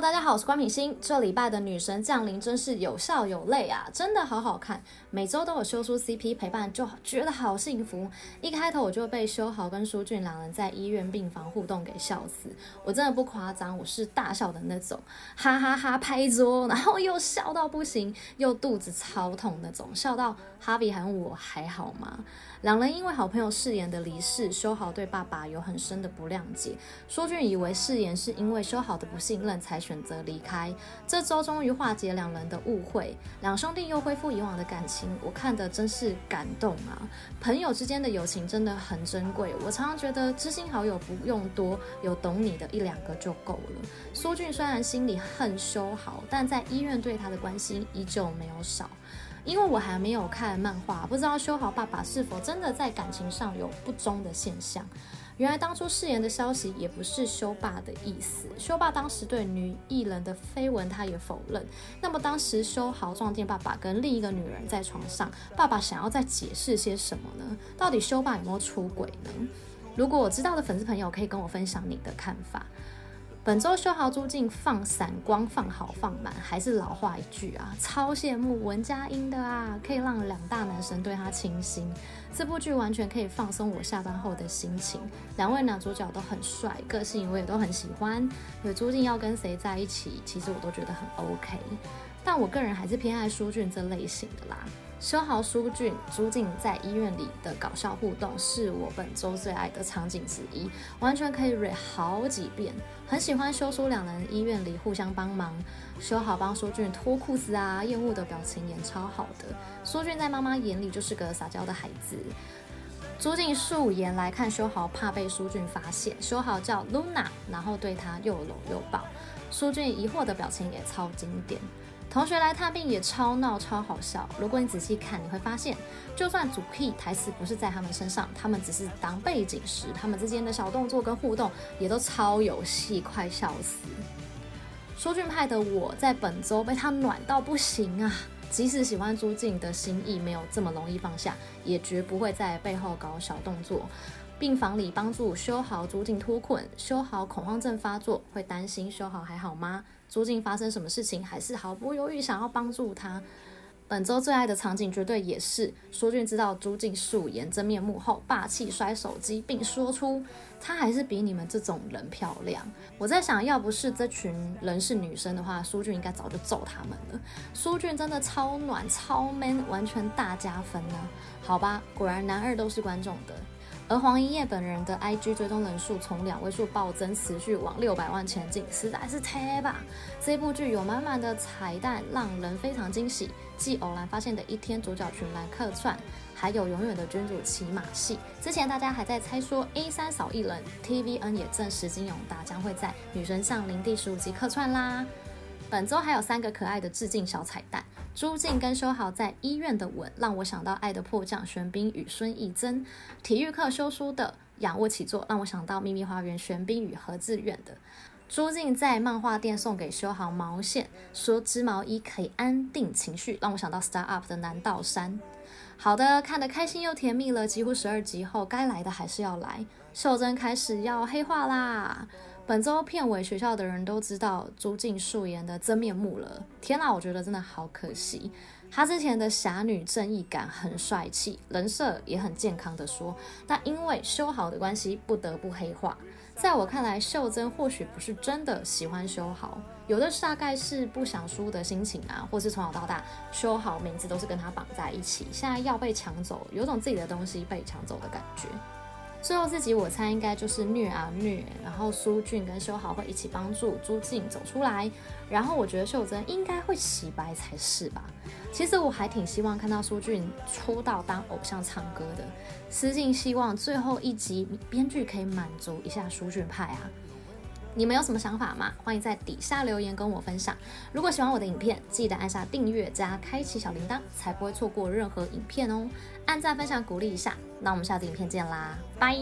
大家好，我是关品欣。这礼拜的女神降临真是有笑有泪啊，真的好好看。每周都有修书 CP 陪伴，就觉得好幸福。一开头我就被修豪跟书俊两人在医院病房互动给笑死，我真的不夸张，我是大笑的那种，哈哈哈拍桌，然后又笑到不行，又肚子超痛那种，笑到哈比还问我还好吗？两人因为好朋友誓言的离世，修豪对爸爸有很深的不谅解，书俊以为誓言是因为修豪的不信任才。选择离开，这周终于化解两人的误会，两兄弟又恢复以往的感情，我看的真是感动啊！朋友之间的友情真的很珍贵，我常常觉得知心好友不用多，有懂你的一两个就够了。苏俊虽然心里恨修豪，但在医院对他的关心依旧没有少。因为我还没有看漫画，不知道修豪爸爸是否真的在感情上有不忠的现象。原来当初誓言的消息也不是修霸的意思，修霸当时对女艺人的绯闻他也否认。那么当时修豪撞见爸爸跟另一个女人在床上，爸爸想要再解释些什么呢？到底修霸有没有出轨呢？如果我知道的粉丝朋友可以跟我分享你的看法。本周修豪朱静放闪光放好放满，还是老话一句啊，超羡慕文佳音的啊，可以让两大男神对她倾心。这部剧完全可以放松我下班后的心情。两位男主角都很帅，个性我也都很喜欢。所以朱静要跟谁在一起，其实我都觉得很 OK。但我个人还是偏爱书俊这类型的啦。修豪、书俊、朱静在医院里的搞笑互动，是我本周最爱的场景之一，完全可以 re 好几遍。很喜欢修书两人医院里互相帮忙，修豪帮书俊脱裤子啊，厌恶的表情演超好的。书俊在妈妈眼里就是个撒娇的孩子。朱静素颜来看修豪，怕被书俊发现，修豪叫 Luna，然后对他又搂又抱。书俊疑惑的表情也超经典。同学来探病也超闹超好笑。如果你仔细看，你会发现，就算主 key 台词不是在他们身上，他们只是当背景时，他们之间的小动作跟互动也都超有戏，快笑死。说俊派的我在本周被他暖到不行啊！即使喜欢朱静的心意没有这么容易放下，也绝不会在背后搞小动作。病房里帮助修好、朱静脱困，修好恐慌症发作，会担心修好还好吗？朱静发生什么事情，还是毫不犹豫想要帮助他。本周最爱的场景绝对也是书俊知道朱静素颜真面目后，霸气摔手机，并说出他还是比你们这种人漂亮。我在想，要不是这群人是女生的话，苏俊应该早就揍他们了。苏俊真的超暖、超 man，完全大加分呢、好吧，果然男二都是观众的。而黄一夜本人的 IG 追踪人数从两位数暴增，持续往六百万前进，实在是太棒！这部剧有满满的彩蛋，让人非常惊喜。继偶然发现的一天主角群来客串，还有永远的君主骑马戏。之前大家还在猜说 A 三少一人，TVN 也证实金永大将会在《女神降临》第十五集客串啦。本周还有三个可爱的致敬小彩蛋。朱静跟修豪在医院的吻，让我想到《爱的迫降》玄彬与孙艺珍；体育课修书的仰卧起坐，让我想到《秘密花园》玄彬与何志远的。朱静在漫画店送给修豪毛线，说织毛衣可以安定情绪，让我想到《Star Up》的南道山。好的，看得开心又甜蜜了，几乎十二集后，该来的还是要来。秀珍开始要黑化啦！本周片尾，学校的人都知道朱静素颜的真面目了。天哪，我觉得真的好可惜。她之前的侠女正义感很帅气，人设也很健康的说，但因为修好的关系，不得不黑化。在我看来，秀珍或许不是真的喜欢修好，有的大概是不想输的心情啊，或是从小到大修好名字都是跟他绑在一起，现在要被抢走，有种自己的东西被抢走的感觉。最后这集我猜应该就是虐啊虐，然后苏俊跟修豪会一起帮助朱静走出来，然后我觉得秀珍应该会洗白才是吧。其实我还挺希望看到苏俊出道当偶像唱歌的，私信希望最后一集编剧可以满足一下苏俊派啊。你们有什么想法吗？欢迎在底下留言跟我分享。如果喜欢我的影片记得按下订阅加开启小铃铛才不会错过任何影片哦。按赞分享鼓励一下。那我们下次影片见啦。拜。